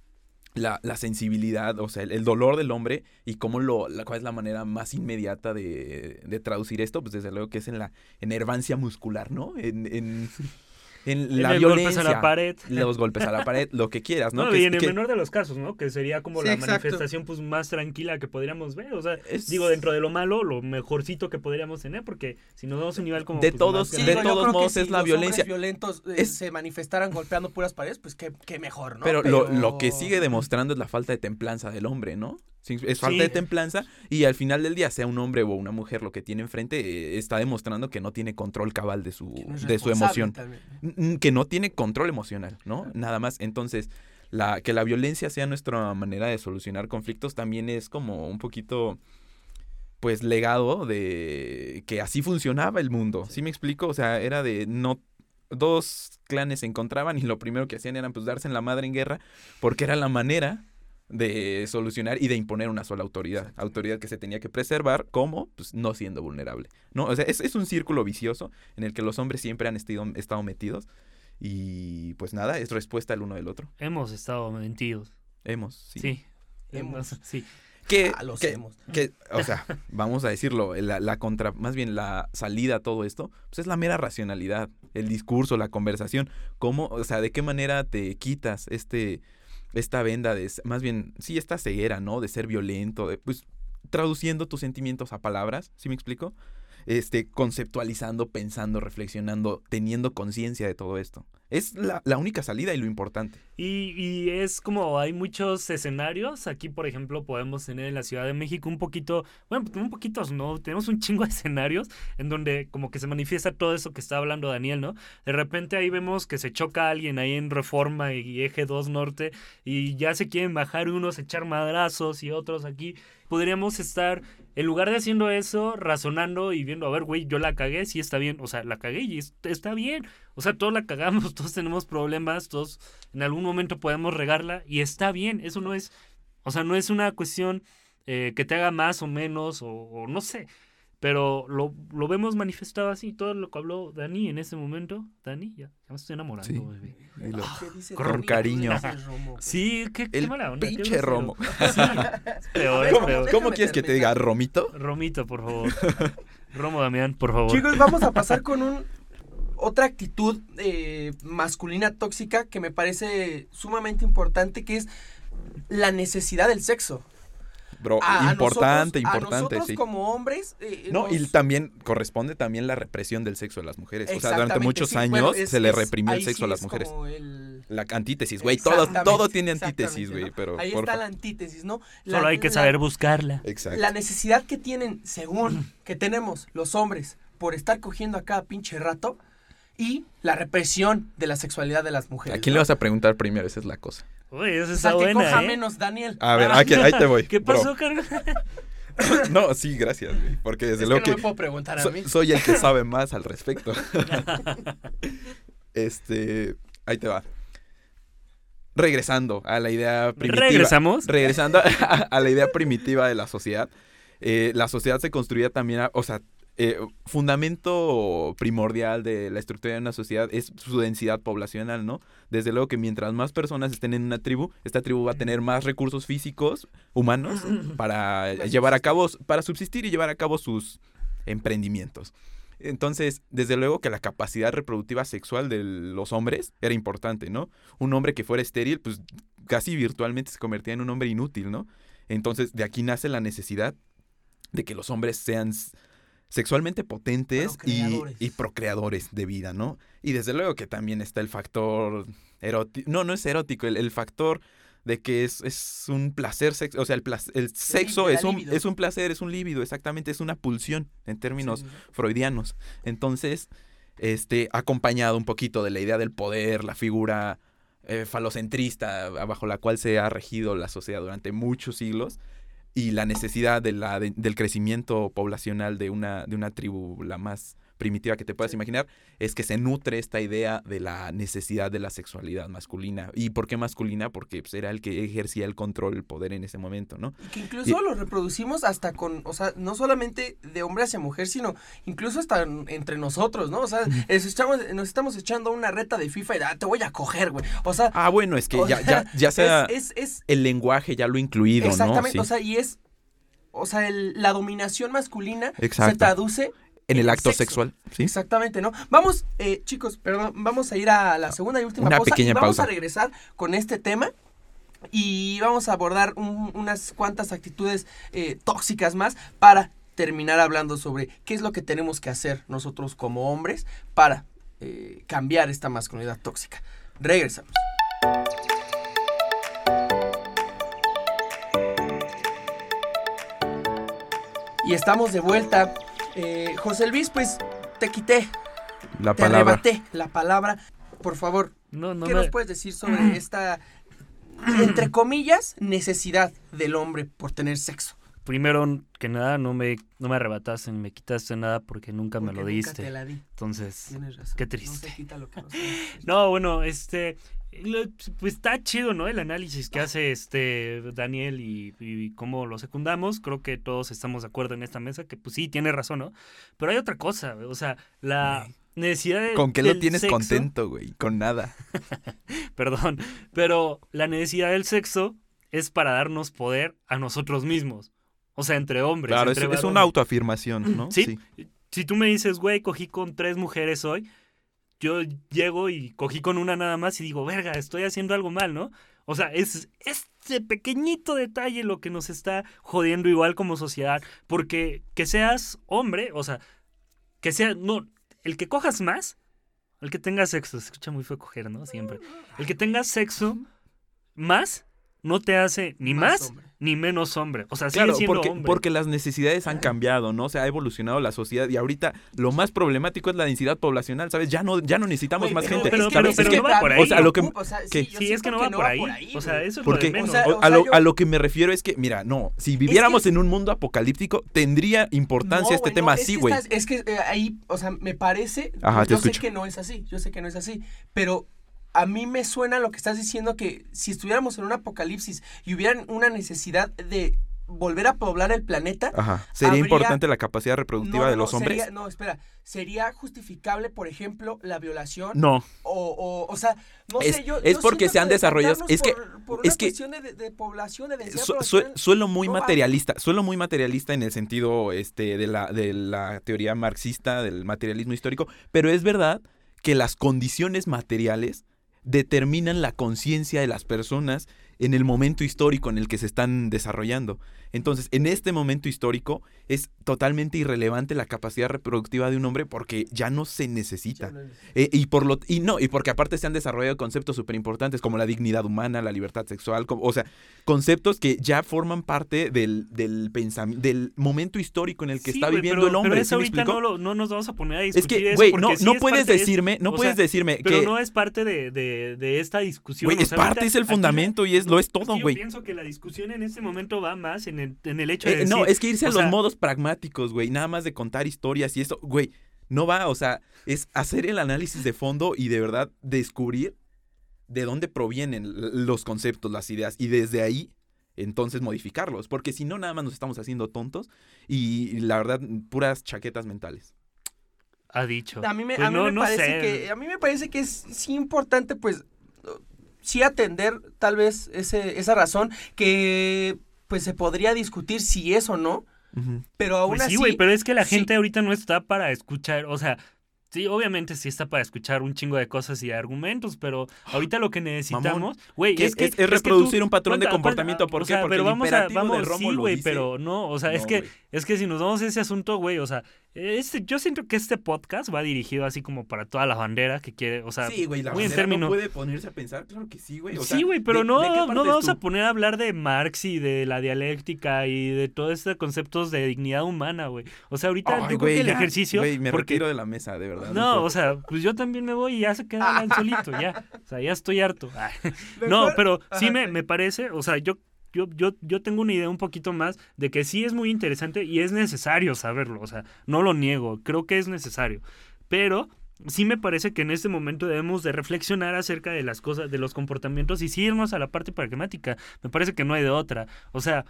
la, sensibilidad, o sea, el, el dolor del hombre y cómo lo, la, cuál es la manera más inmediata de, de traducir esto, pues desde luego que es en la enervancia muscular, ¿no? En, en, en la los violencia. golpes a la pared. Los golpes a la pared, lo que quieras, ¿no? No, Que- y en el que- menor de los casos, ¿no? Que sería como Sí, la exacto. manifestación pues más tranquila que podríamos ver. O sea, Es- digo, dentro de lo malo, lo mejorcito que podríamos tener, porque si nos damos un nivel como... De pues, todos- Sí, de todos modos si es la los violencia. violentos eh, Es- se manifestaran golpeando puras paredes, pues qué, qué mejor, ¿no? Pero, Lo, lo que sigue demostrando es la falta de templanza del hombre, ¿no? Es falta Sí. de templanza y al final del día, sea un hombre o una mujer, lo que tiene enfrente eh, está demostrando que no tiene control cabal de su, no de su emoción. también. Que no tiene control emocional, ¿no? Nada más. Entonces, la, que la violencia sea nuestra manera de solucionar conflictos también es como un poquito, pues, legado de que así funcionaba el mundo. ¿Sí me explico? O sea, era de no... Dos clanes se encontraban y lo primero que hacían era pues darse en la madre en guerra porque era la manera de solucionar y de imponer una sola autoridad. Autoridad que se tenía que preservar como pues, no siendo vulnerable. ¿no? O sea, es, es un círculo vicioso en el que los hombres siempre han estido- estado metidos y pues nada, es respuesta el uno del otro. Hemos estado mentidos. Hemos, sí. Sí. Hemos. Hemos, sí. Que, Ah, los que- hemos. que, o sea, vamos a decirlo, la, la contra, más bien la salida a todo esto, pues es la mera racionalidad, el discurso, la conversación, cómo, o sea, de qué manera te quitas este, esta venda de, más bien, sí, esta ceguera, ¿no? De ser violento, de, pues, traduciendo tus sentimientos a palabras, ¿sí me explico? Este, conceptualizando, pensando, reflexionando, teniendo conciencia de todo esto. Es la, la única salida y lo importante. Y, y es como hay muchos escenarios. Aquí, por ejemplo, podemos tener en la Ciudad de México un poquito, bueno, un poquitos no, tenemos un chingo de escenarios en donde como que se manifiesta todo eso que está hablando Daniel, ¿no? De repente ahí vemos que se choca alguien ahí en Reforma y Eje 2 Norte y ya se quieren bajar unos, echar madrazos y otros aquí. Podríamos estar, en lugar de haciendo eso, razonando y viendo, a ver, güey, yo la cagué, sí está bien, o sea, la cagué y es- está bien. O sea, todos la cagamos, todos tenemos problemas, todos en algún momento podemos regarla y está bien, eso no es, o sea, no es una cuestión eh, que te haga más o menos o, o no sé, pero lo, lo vemos manifestado así, todo lo que habló Dani en ese momento, Dani, ya, ya me estoy enamorando, Sí. bebé. Lo- Ah, ¿qué dice con cariño. Romo? Sí, qué, qué El mala onda. pinche. Romo. Sí, peor, ¿Cómo, peor. cómo quieres que te diga, Romito? Romito, por favor. Romo Damián, por favor. Chicos, vamos a pasar con un otra actitud eh, masculina tóxica que me parece sumamente importante, que es la necesidad del sexo. Bro, A- a importante, a importante, nosotros sí. como hombres. eh, No, y también corresponde también la represión del sexo de las mujeres. O sea, durante muchos sí. años Bueno, es- se le es- reprimió el sexo sí a las es mujeres. como el- La antítesis, güey. Todo, todo tiene antítesis, güey. ¿no? Pero, Ahí porfa. está la antítesis, ¿no? Solo hay que la- saber buscarla. Exacto. La necesidad que tienen, según que tenemos los hombres, por estar cogiendo a cada pinche rato y la represión de la sexualidad de las mujeres. ¿A quién ¿no? le vas a preguntar primero? Esa es la cosa. Uy, esa O sea, está que coja ¿eh? menos, Daniel. A ver, aquí- ahí te voy. ¿Qué pasó, carnal? No, sí, gracias, güey. Porque desde es luego que no que, me puedo preguntar a so- mí. soy el que sabe más al respecto. este, ahí te va. Regresando a la idea primitiva. Regresamos. Regresando a, a la idea primitiva de la sociedad. eh, la sociedad se construía también, a- o sea, eh, fundamento primordial de la estructura de una sociedad es su densidad poblacional, ¿no? Desde luego que mientras más personas estén en una tribu, esta tribu va a tener más recursos físicos, humanos, para llevar a cabo, para subsistir y llevar a cabo sus emprendimientos. Entonces, desde luego que la capacidad reproductiva sexual de los hombres era importante, ¿no? Un hombre que fuera estéril, pues casi virtualmente se convertía en un hombre inútil, ¿no? Entonces, de aquí nace la necesidad de que los hombres sean sexualmente potentes y, Procreadores. y procreadores de vida, ¿no? Y desde luego que también está el factor erótico, no, no es erótico, el, el factor de que es, es un placer sexo, o sea, el, plac- el sexo es un, libido. es un placer, es un líbido, exactamente, es una pulsión en términos sí. freudianos. Entonces, este, acompañado un poquito de la idea del poder, la figura eh, falocentrista bajo la cual se ha regido la sociedad durante muchos siglos, y la necesidad de la, de- del crecimiento poblacional de una, de una tribu la más primitiva que te puedas imaginar, es que se nutre esta idea de la necesidad de la sexualidad masculina. ¿Y por qué masculina? Porque pues, era el que ejercía el control, el poder en ese momento, ¿no? Y que incluso lo reproducimos hasta con, o sea, no solamente de hombre hacia mujer, sino incluso hasta en- entre nosotros, ¿no? O sea, es- estamos- nos estamos echando una reta de FIFA y ah, te voy a coger, güey. O sea, Ah, bueno, es que ya, sea, ya, ya sea es, es, es el lenguaje ya lo incluido, exactamente, ¿no? o sea, y es, o sea, el- la dominación masculina se traduce en el el acto sexo. sexual, ¿sí? Exactamente, ¿no? Vamos, eh, chicos, perdón, vamos a ir a la segunda y última Una pausa. pequeña y vamos pausa. a regresar con este tema. Y vamos a abordar un- unas cuantas actitudes eh, tóxicas más para terminar hablando sobre qué es lo que tenemos que hacer nosotros como hombres para eh, cambiar esta masculinidad tóxica. Regresamos. Y estamos de vuelta. Eh, José Luis, pues te quité, La te palabra. arrebaté la palabra. Por favor, No, no ¿qué me... nos puedes decir sobre esta, entre comillas, necesidad del hombre por tener sexo? Primero que nada, no me, no me arrebataste, me quitaste nada porque nunca me lo nunca diste. te la di. Entonces, Tienes razón. Qué No triste. se quita lo que no. No, bueno, este, pues está chido, ¿no? El análisis que hace este Daniel y, y cómo lo secundamos. Creo que todos estamos de acuerdo en esta mesa que pues sí, tiene razón, ¿no? Pero hay otra cosa, o sea, la necesidad de... ¿Con qué lo tienes sexo- contento, güey? Con nada. Perdón, pero la necesidad del sexo es para darnos poder a nosotros mismos. O sea, entre hombres. Claro, es, entre es una autoafirmación, ¿no? Sí. Si tú me dices, güey, cogí con tres mujeres hoy, yo llego y cogí con una nada más y digo, verga, estoy haciendo algo mal, ¿no? O sea, es este pequeñito detalle lo que nos está jodiendo igual como sociedad. Porque que seas hombre, o sea, que sea, no, el que cojas más, el que tenga sexo, se escucha muy feo coger, ¿no? Siempre. El que tenga sexo más, no te hace ni más, hombre. ni menos hombre. O sea, sigue Claro, siendo porque, hombre. porque las necesidades han cambiado, ¿no? O sea, ha evolucionado la sociedad y ahorita lo más problemático es la densidad poblacional, ¿sabes? Ya no, ya no necesitamos Güey, más pero- gente. pero- es que- pero- pero Es no que- va por ahí. O sea, lo que, O sea, sí, Sí, es siento que no va por ahí. O sea, eso es Porque- lo de menos. O sea, o- a, lo, yo- a lo que me refiero es que, mira, no, si viviéramos en un mundo apocalíptico, tendría importancia No, este güey, tema no, es así, que güey. estás- Es que eh, ahí, o sea, me parece. Ajá, yo sé que no es así, yo sé que no es así. Pero a mí me suena lo que estás diciendo que si estuviéramos en un apocalipsis y hubiera una necesidad de volver a poblar el planeta. Ajá. ¿Sería habría- importante la capacidad reproductiva no, de no, los hombres? sería- no, espera. ¿Sería justificable, por ejemplo, la violación? No. O, o, o sea, no Es- sé, yo. es yo porque se han desarrollado- es que- por- por es una que- cuestión de, población, de Su- suelo muy no va. materialista, suelo muy materialista en el sentido este, de, la, de la teoría marxista, del materialismo histórico, pero es verdad que las condiciones materiales determinan la conciencia de las personas en el momento histórico en el que se están desarrollando. Entonces, en este momento histórico es totalmente irrelevante la capacidad reproductiva de un hombre porque ya no se necesita. Eh, y por lo y no, y porque aparte se han desarrollado conceptos súper importantes como la dignidad humana, la libertad sexual, como- o sea, conceptos que ya forman parte del, del pensamiento, del momento histórico en el que Sí, está güey, viviendo pero- el hombre. Pero ¿sí eso me ahorita no, lo- no nos vamos a poner a Es discutir que, eso güey, no, sí no es puedes decirme, no o puedes sea, decirme Pero que, no es parte de, de- de esta discusión. güey, o es sea, parte, ahorita es el aquí fundamento y es lo es todo, Yo güey. pienso que la discusión en este momento va más en el, en el hecho de Eh, decir, no, es que irse a los sea, modos pragmáticos, güey, nada más de contar historias y eso, güey, no va, o sea, es hacer el análisis de fondo y de verdad descubrir de dónde provienen los conceptos, las ideas y desde ahí entonces modificarlos, porque si no nada más nos estamos haciendo tontos y la verdad puras chaquetas mentales. Ha dicho. A mí me, Pues a mí no, me no parece sé. que a mí me parece que es sí importante pues sí atender tal vez ese, esa razón que pues se podría discutir si es o no pero aún Pues así... sí, güey, pero es que la sí. gente ahorita no está para escuchar, o sea, sí, obviamente sí está para escuchar un chingo de cosas y argumentos, pero ahorita lo que necesitamos, güey, es que es- es reproducir tú- un patrón de comportamiento, ¿por o qué? sea, Porque pero el vamos a, imperativo de vamos, Romo sí, güey, pero no, o sea, es que es que si nos vamos a ese asunto, güey, o sea, este, yo siento que este podcast va dirigido así como para toda la bandera que quiere, o sea, Sí, güey, la muy en bandera términos no puede ponerse a pensar, claro que sí, güey. o sea, sí, güey, pero ¿de- no, de no vamos tú? a poner a hablar de Marx y de la dialéctica y de todos estos conceptos de dignidad humana, güey. O sea, ahorita Ay, yo creo güey, que el ya, ejercicio... Güey, me porque- retiro de la mesa, de verdad. No, o sea, pues yo también me voy y ya se quedan solito, ya. O sea, ya estoy harto. No, pero sí me, sí. me parece, o sea, yo, yo, yo, yo tengo una idea un poquito más de que sí es muy interesante y es necesario saberlo, o sea, no lo niego, creo que es necesario. Pero sí me parece que en este momento debemos de reflexionar acerca de las cosas, de los comportamientos y sí irnos a la parte pragmática. Me parece que no hay de otra. O sea,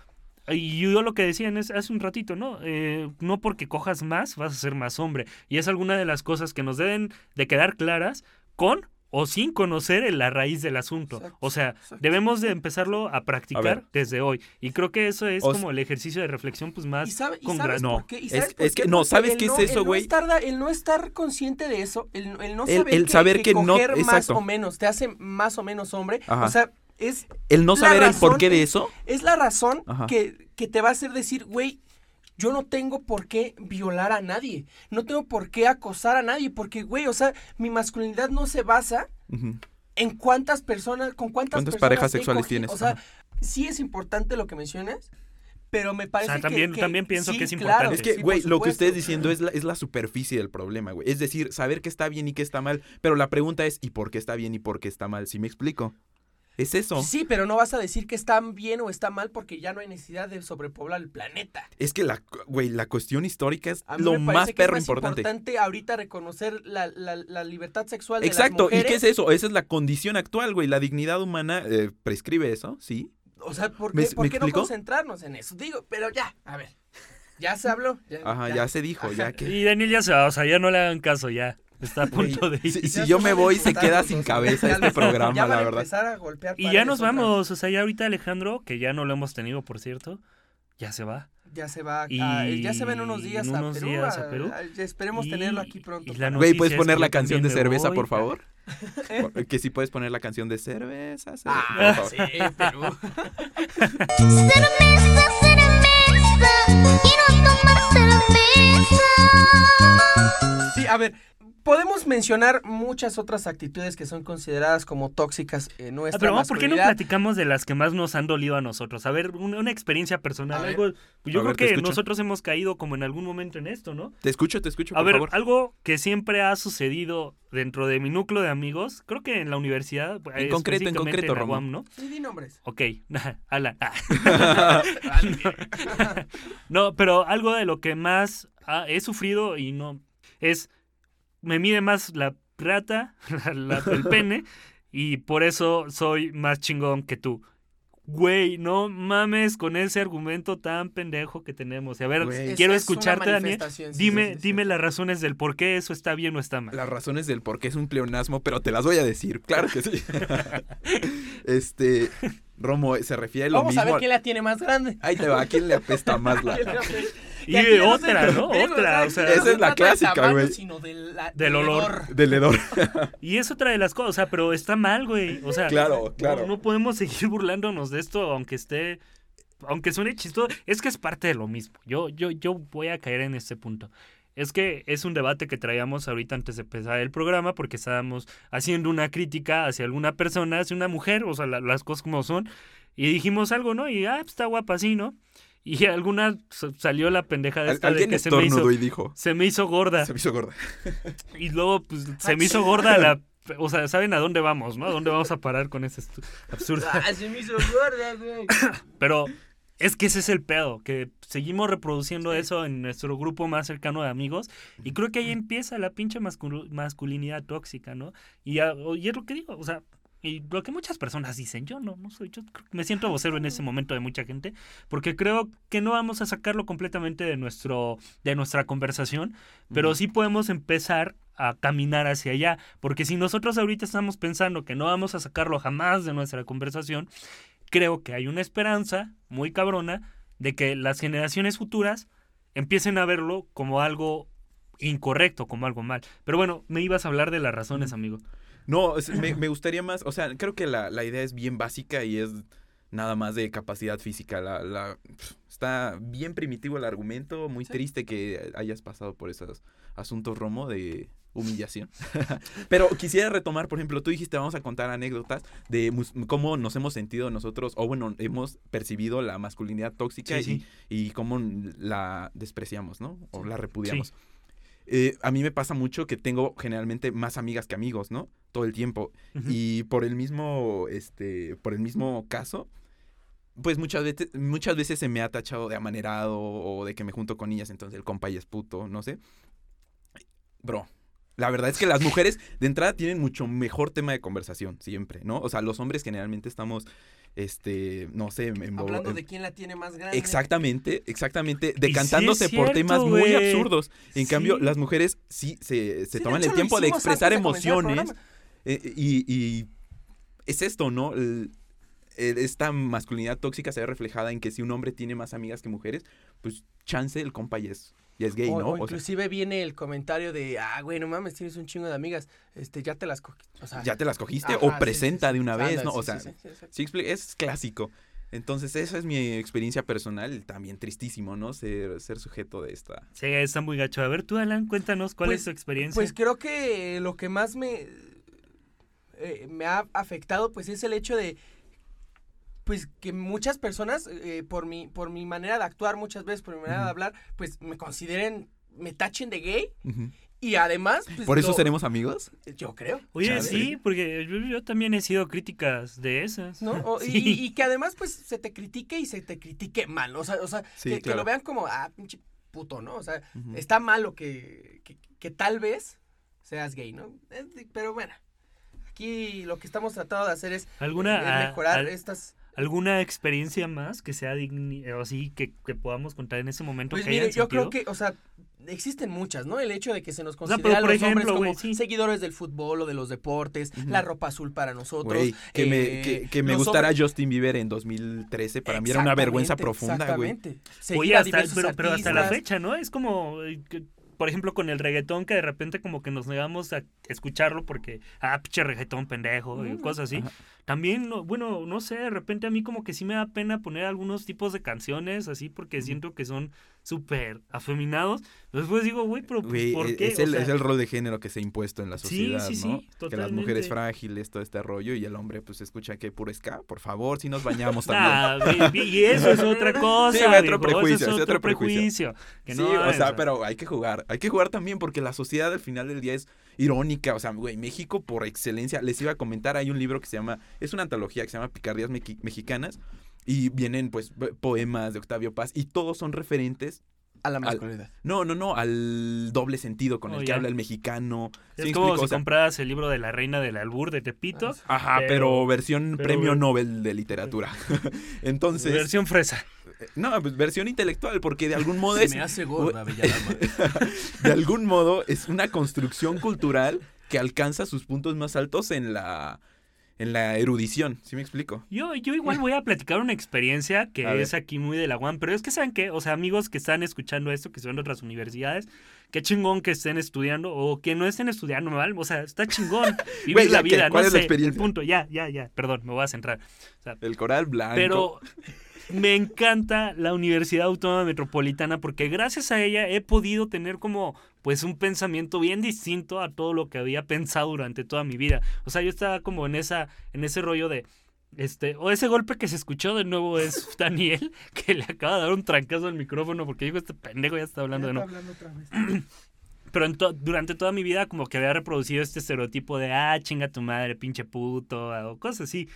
y yo lo que decían es hace un ratito, ¿no? Eh, no porque cojas más vas a ser más hombre. Y es alguna de las cosas que nos deben de quedar claras con o sin conocer la raíz del asunto. Exacto, o sea, exacto. debemos de empezarlo a practicar desde hoy. Y creo que eso es O como el ejercicio de reflexión pues más ¿Y, sabe- y con sabes gra- no, por qué? ¿Y es- sabes por es que- qué? no, ¿sabes el qué es no- eso, el no güey? El no estar consciente de eso, el, el no El- saber, el que, saber que no- coger más exacto. o menos te hace más o menos hombre, Ajá. o sea, es, El no la saber el razón porqué de es- eso. es la razón Ajá. que, que te va a hacer decir, güey, yo no tengo por qué violar a nadie, no tengo por qué acosar a nadie, porque, güey, o sea, mi masculinidad no se basa en cuántas personas, con cuántas, ¿Cuántas personas parejas sexuales tienes? O sea, Ajá. sí es importante lo que mencionas, pero me parece que- también- que, también pienso sí, que es claro, importante. Es que, sí, güey, lo que ustedes diciendo es la, es la superficie del problema, güey. Es decir, saber qué está bien y qué está mal. Pero la pregunta es, ¿y por qué está bien y por qué está mal? ¿Sí me explico? Es eso. Sí, pero no vas a decir que está bien o está mal porque ya no hay necesidad de sobrepoblar el planeta. Es que la, güey, la cuestión histórica es A mí lo me más que perro es más importante. ahorita reconocer la, la- la libertad sexual de Exacto, las ¿y mujeres. qué es eso? Esa es la condición actual, güey. La dignidad humana eh, prescribe eso, ¿sí? O sea, ¿por ¿Me- qué, por me qué no explico? concentrarnos en eso? Digo, pero ya, a ver. Ya se habló. Ya, Ajá, ya, se dijo, ya que... Y Daniel ya se va, o sea, ya no le hagan caso, ya. Está a punto de ir. si, yo me a voy, se queda sin cabeza este programa, ya van la a verdad. empezar a golpear Y ya nos vamos, o sea, ya ahorita Alejandro, que ya no lo hemos tenido, por cierto, ya se va. Ya se va, a- Y ya se ven unos días, en a, unos Perú, días a a- Perú. a- esperemos Y- tenerlo aquí pronto. Güey, ¿puedes es poner la canción de cerveza, voy. por favor? Que si puedes poner la canción de cerveza, cerveza, Ah, por favor. sí, Perú. Cerveza, cerveza, quiero tomar cerveza. Sí, a ver, podemos mencionar muchas otras actitudes que son consideradas como tóxicas en nuestra Ah, pero vamos, ¿por qué no platicamos de las que más nos han dolido a nosotros? A ver, una, una experiencia personal. Ver. algo, yo A creo ver, que escucho. nosotros hemos caído como en algún momento en esto, ¿no? Te escucho, te escucho, A por ver, favor. algo que siempre ha sucedido dentro de mi núcleo de amigos, creo que en la universidad. En concreto, en concreto, la Romo. UAM, ¿no? Sí, di nombres. Ok, Alan. Ah. No, pero algo de lo que más ah, he sufrido y no es me mide más la rata, la- la- el pene y por eso soy más chingón que tú. Güey, no mames con ese argumento tan pendejo que tenemos. Y a ver, Güey. Es- quiero es escucharte, Daniel. manifestación, sí, Dime, sí, sí, sí. dime las razones del por qué eso está bien o está mal. Las razones del por qué es un pleonasmo, pero te las voy a decir, claro que sí. este, Romo, se refiere a lo Vamos mismo. a ver quién la tiene más grande. Ahí te va, ¿a quién le apesta más la Y otra, ¿no? Otra, o sea, Esa es la clásica, güey. sino del, la- Del olor. del hedor? Y es otra de las cosas, o sea, pero está mal, güey. O sea, Claro, claro. No, no podemos seguir burlándonos de esto, aunque esté. Aunque suene chistoso. Es que es parte de lo mismo. Yo, yo, yo voy a caer en este punto. Es que es un debate que traíamos ahorita antes de empezar el programa, porque estábamos haciendo una crítica hacia alguna persona, hacia una mujer, o sea, la- las cosas como son. Y dijimos algo, ¿no? Y ah, pues, está guapa así, ¿no? Y alguna s- salió la pendeja de esta de que se me hizo, y dijo, se me hizo gorda. se me hizo gorda. Y luego, pues, se me hizo gorda la. O sea, saben a dónde vamos, ¿no? ¿A dónde vamos a parar con ese absurdo? Ah, se me hizo gorda, güey. Pero es que ese es el pedo, que seguimos reproduciendo eso en nuestro grupo más cercano de amigos. Y creo que ahí empieza la pinche mascul- masculinidad tóxica, ¿no? Y, a- y es lo que digo, o sea. Y lo que muchas personas dicen, yo no, no soy, yo me siento vocero en ese momento de mucha gente, porque creo que no vamos a sacarlo completamente de nuestro, de nuestra conversación, pero sí podemos empezar a caminar hacia allá, porque si nosotros ahorita estamos pensando que no vamos a sacarlo jamás de nuestra conversación, creo que hay una esperanza muy cabrona de que las generaciones futuras empiecen a verlo como algo incorrecto, como algo mal. Pero bueno, me ibas a hablar de las razones, amigo. No, es- me, me gustaría más, o sea, creo que la, la idea es bien básica y es nada más de capacidad física. La, la- está bien primitivo el argumento, muy triste que hayas pasado por esos asuntos, Romo, de humillación. Pero quisiera retomar, por ejemplo, tú dijiste, vamos a contar anécdotas de cómo nos hemos sentido nosotros, o bueno, hemos percibido la masculinidad tóxica Sí, sí. Y, y cómo la despreciamos, ¿no? O la repudiamos. Eh, a mí me pasa mucho que tengo generalmente más amigas que amigos, ¿no? Todo el tiempo. Y por el mismo, este, por el mismo caso, pues muchas veces, muchas veces se me ha tachado de amanerado o de que me junto con niñas, entonces el compa ya es puto, no sé. Bro, la verdad es que las mujeres de entrada tienen mucho mejor tema de conversación, siempre, ¿no? O sea, los hombres generalmente estamos, este, no sé, en, Hablando en- de quién la tiene más grande. Exactamente, exactamente, sí decantándose por temas muy absurdos. En Sí. cambio, las mujeres sí se, se Sí, toman hecho, el tiempo de expresar de emociones. eh, y, y es esto, ¿no? El- el- esta masculinidad tóxica se ve reflejada en que si un hombre tiene más amigas que mujeres, pues chance el compa ya es, ya es gay, o, ¿no? o O sea, inclusive viene el comentario de, ah, güey, no mames, tienes un chingo de amigas, este, ya te las cogí. O sea, ya te las cogiste ajá, o sí, presenta sí, sí. de una vez, Ándale, ¿no? sí, O sí, sea, sí, sí, sí, es clásico. Entonces, esa es mi experiencia personal, también tristísimo, ¿no? Ser, ser sujeto de esta. Sí, está muy gacho. A ver, tú, Alan, cuéntanos cuál Pues- es tu experiencia. Pues creo que lo que más me, eh, me ha afectado, pues es el hecho de, pues que muchas personas, eh, por, mi, por mi manera de actuar muchas veces, por mi manera de hablar, pues me consideren, me tachen de gay y además... Pues, ¿Por eso lo- seremos amigos? Yo creo. Oye, Chale. sí, porque yo, yo también he sido críticas de esas. ¿no? O- y- Sí. y, y que además, pues, se te critique y se te critique mal, o sea, o sea Sí, que, lo vean como, ah, pinche puto, ¿no? O sea, está malo que, que, que tal vez seas gay, ¿no? Eh, Pero bueno, aquí lo que estamos tratando de hacer es, ¿Alguna, es ah, mejorar estas... ¿Alguna experiencia más que sea digni o así que, que podamos contar en ese momento Pues que mire, yo creo que, o sea, existen muchas, ¿no? El hecho de que se nos sea, considera pero a por los hombres ejemplo, como güey, sí. seguidores del fútbol o de los deportes, la ropa azul para nosotros. Güey, que, me, eh, que, que me gustara hombres- Justin Bieber en 2013, para mí era una vergüenza profunda, güey. Oye, hasta, pero, pero hasta la fecha, ¿no? Es como, eh, por ejemplo, con el reggaetón, que de repente como que nos negamos a escucharlo porque, ah, pinche reggaetón pendejo y cosas así. Ajá. También, no- bueno, no sé, de repente a mí como que sí me da pena poner algunos tipos de canciones así porque siento que son súper afeminados. Después digo, güey, pero pues, Güey, ¿por e- qué? es, el, sea, es el rol de género que se ha impuesto en la Sí, sociedad, sí, sí, ¿no? Que las mujeres frágiles, todo este rollo, y el hombre pues escucha que puro ska, por favor, si nos bañamos también. Nah, güey, y eso es otra cosa. Sí, otro prejuicio, eso es es otro otro prejuicio. sí, o es, sea, pero hay que jugar, hay que jugar también porque la sociedad al final del día es irónica, o sea, güey, México por excelencia, les iba a comentar, hay un libro que se llama, es una antología que se llama Picardías Mexicanas, y vienen pues po- poemas de Octavio Paz, y todos son referentes A la Al- masculinidad. No, no, no, al doble sentido con Oh, el que habla el mexicano. ¿Sí Es me como explico? si O sea, compraras el libro de la reina del albur de Tepito. Ajá, pero, pero- versión pero- premio Nobel de literatura. Entonces, versión fresa. no, pues versión intelectual, porque de algún modo Se es, me hace gorda, bella dama. de algún modo es una construcción cultural que alcanza sus puntos más altos en la en la erudición, ¿sí me explico? Yo, yo igual voy a platicar una experiencia que A ver. es aquí muy de la UAM, pero es que saben qué, o sea, amigos que están escuchando esto, que son de otras universidades, qué chingón que estén estudiando o que no estén estudiando, ¿mal? O sea, está chingón vivir la vida, ¿Cuál no es la sé, experiencia? punto, ya, ya, ya, perdón, me voy a centrar. O sea, El coral blanco. pero me encanta la Universidad Autónoma Metropolitana porque gracias a ella he podido tener como pues un pensamiento bien distinto a todo lo que había pensado durante toda mi vida. O sea, yo estaba como en esa en ese rollo de este, o ese golpe que se escuchó de nuevo es Daniel, que le acaba de dar un trancazo al micrófono porque dijo este pendejo ya está hablando de nuevo. Pero en to- durante toda mi vida como que había reproducido este estereotipo de, ah, chinga tu madre, pinche puto, o cosas así.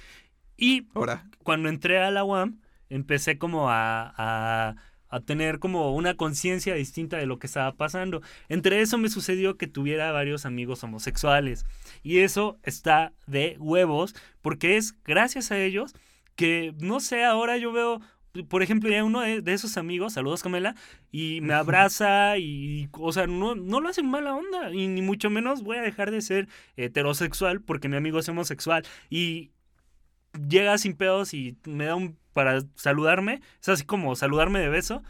Y Ahora, cuando entré a la UAM, empecé como a, a, a tener como una conciencia distinta de lo que estaba pasando. Entre eso me sucedió que tuviera varios amigos homosexuales. Y eso está de huevos, porque es gracias a ellos que, no sé, ahora yo veo... Por ejemplo, ya uno de, de esos amigos, saludos Camela, y me abraza y, o sea, no, no lo hacen mala onda, y ni mucho menos voy a dejar de ser heterosexual porque mi amigo es homosexual. Y, llega sin pedos y me da un para saludarme, es así como saludarme de beso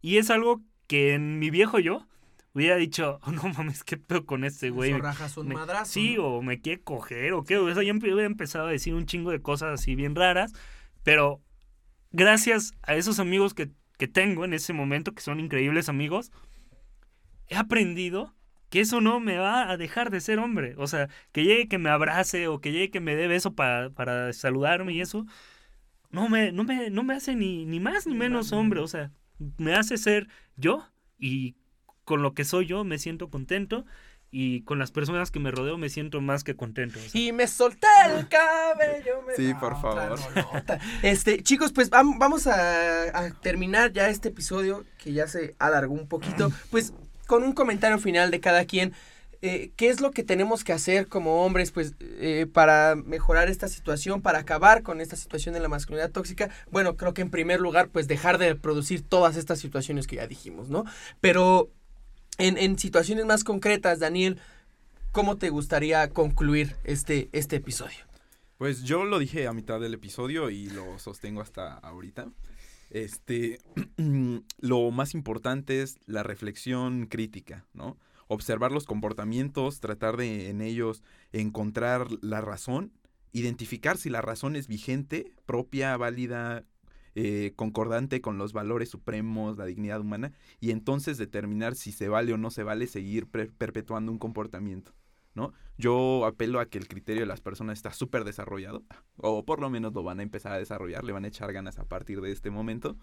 y es algo que en mi viejo yo hubiera dicho, "Oh, no mames, qué pedo con este güey. Rajas un Me- madrazo. Sí, ¿no? o me quiere coger, o qué. O sea, yo hubiera empezado a decir un chingo de cosas así bien raras. Pero gracias a esos amigos que, que tengo en ese momento, que son increíbles amigos, he aprendido que eso no me va a dejar de ser hombre. O sea, que llegue que me abrace o que llegue que me dé beso para, para saludarme y eso, no me, no me, no me hace ni, ni más ni menos hombre. O sea, me hace ser yo y con lo que soy yo me siento contento y con las personas que me rodeo me siento más que contento. o sea. Y me solté el cabello. me- Sí, Ah, por otra favor. Este, chicos, pues vam- vamos a, a terminar ya este episodio que ya se alargó un poquito. Pues con un comentario final de cada quien. Eh, ¿Qué es lo que tenemos que hacer como hombres pues eh, para mejorar esta situación, para acabar con esta situación de la masculinidad tóxica? Bueno, creo que en primer lugar pues dejar de producir todas estas situaciones que ya dijimos, ¿no? Pero en, en situaciones más concretas, Daniel, ¿cómo te gustaría concluir este, este episodio? Pues yo lo dije a mitad del episodio y lo sostengo hasta ahorita. Este, lo más importante es la reflexión crítica, ¿no? Observar los comportamientos, tratar de en ellos encontrar la razón, identificar si la razón es vigente, propia, válida, eh, concordante con los valores supremos, la dignidad humana, y entonces determinar si se vale o no se vale seguir perpetuando un comportamiento. ¿no? Yo apelo a que el criterio de las personas está súper desarrollado, o por lo menos lo van a empezar a desarrollar, le van a echar ganas a partir de este momento,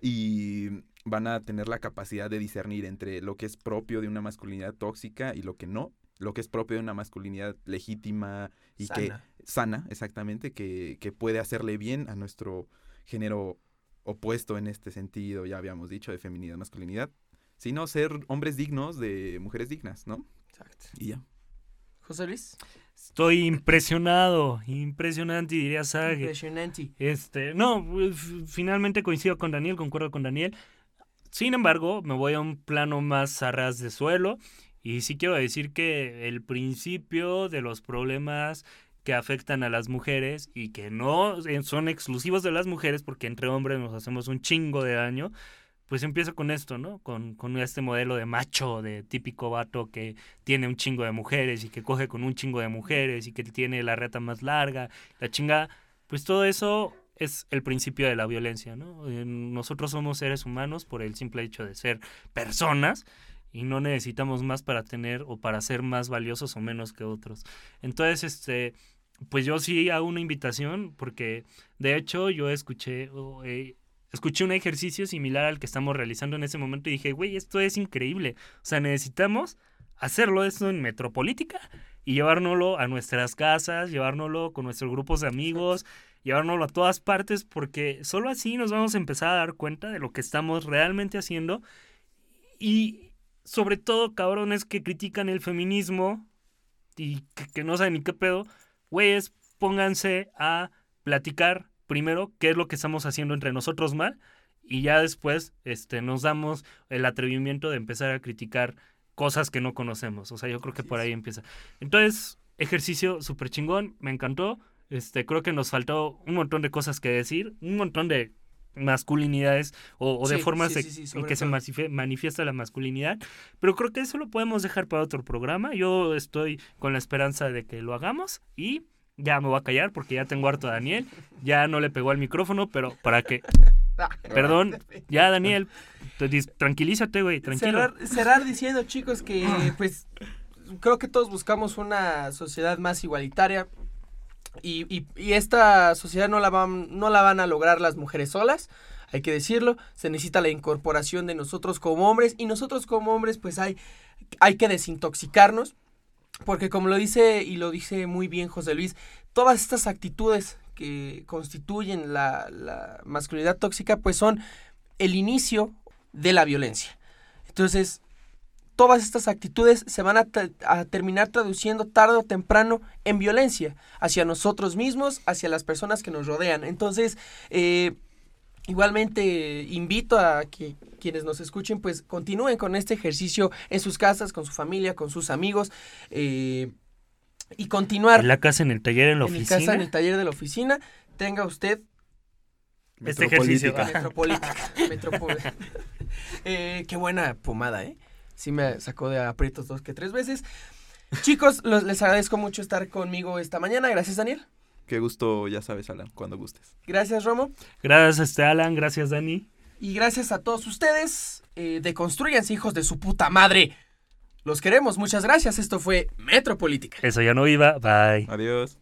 y van a tener la capacidad de discernir entre lo que es propio de una masculinidad tóxica y lo que no, lo que es propio de una masculinidad legítima y que Sana. sana, exactamente, que, que puede hacerle bien a nuestro género opuesto en este sentido, ya habíamos dicho, de feminidad, masculinidad, sino ser hombres dignos de mujeres dignas, ¿no? Exacto. Y ya. José Luis. Estoy impresionado, impresionante, diría Sage. Impresionante. Este, no, f- finalmente coincido con Daniel, concuerdo con Daniel. Sin embargo, me voy a un plano más a ras de suelo y sí quiero decir que el principio de los problemas que afectan a las mujeres y que no eh, son exclusivos de las mujeres porque entre hombres nos hacemos un chingo de daño, pues empieza con esto, ¿no? Con, este modelo de macho, de típico vato que tiene un chingo de mujeres y que coge con un chingo de mujeres y que tiene la reta más larga, la chinga, pues todo eso es el principio de la violencia, ¿no? Eh, Nosotros somos seres humanos por el simple hecho de ser personas y no necesitamos más para tener o para ser más valiosos o menos que otros. Entonces, este, pues yo sí hago una invitación porque de hecho yo escuché eh, escuché un ejercicio similar al que estamos realizando en ese momento y dije, güey, esto es increíble. O sea, necesitamos hacerlo esto en Metropolítica y llevárnoslo a nuestras casas, llevárnoslo con nuestros grupos de amigos, llevárnoslo a todas partes, porque solo así nos vamos a empezar a dar cuenta de lo que estamos realmente haciendo. Y sobre todo, cabrones que critican el feminismo y que, que no saben ni qué pedo, güeyes, pónganse a platicar primero qué es lo que estamos haciendo entre nosotros mal y ya después este, nos damos el atrevimiento de empezar a criticar cosas que no conocemos. O sea, yo creo que por ahí empieza. Entonces, ejercicio súper chingón, me encantó. Este, creo que nos faltó un montón de cosas que decir, un montón de masculinidades o, o de formas sí, sí, en que se todo. manifiesta la masculinidad. Pero creo que eso lo podemos dejar para otro programa. Yo estoy con la esperanza de que lo hagamos y ya me voy a callar porque ya tengo harto a Daniel. Ya no le pegó al micrófono, pero para que... Perdón, ya Daniel, tranquilízate, güey, tranquilo. Cerrar, cerrar diciendo, chicos, que pues creo que todos buscamos una sociedad más igualitaria. Y, y- esta sociedad no la, van, no la van a lograr las mujeres solas, hay que decirlo. Se necesita la incorporación de nosotros como hombres. Y nosotros como hombres, pues hay, hay que desintoxicarnos. Porque como lo dice y lo dice muy bien José Luis, todas estas actitudes que constituyen la, la masculinidad tóxica, pues son el inicio de la violencia. Entonces, todas estas actitudes se van a, terminar traduciendo tarde o temprano en violencia hacia nosotros mismos, hacia las personas que nos rodean. Entonces, eh, igualmente invito a que quienes nos escuchen, pues continúen con este ejercicio en sus casas, con su familia, con sus amigos. eh, y continuar En la casa, en el taller, en la en oficina. casa, en el taller de la oficina, tenga usted Este ejercicio. Metropolítica. Metropolítica. Metropol- Eh, qué buena pomada, ¿eh? Sí me sacó de aprietos dos que tres veces. Chicos, los- les agradezco mucho estar conmigo esta mañana. Gracias, Daniel. Qué gusto, ya sabes, Alan, cuando gustes. Gracias, Romo. Gracias, este Alan. Gracias, Dani. Y gracias a todos ustedes. Eh, deconstruyanse, hijos de su puta madre. Los queremos. Muchas gracias. Esto fue Metropolítica. Eso ya no iba. Bye. Adiós.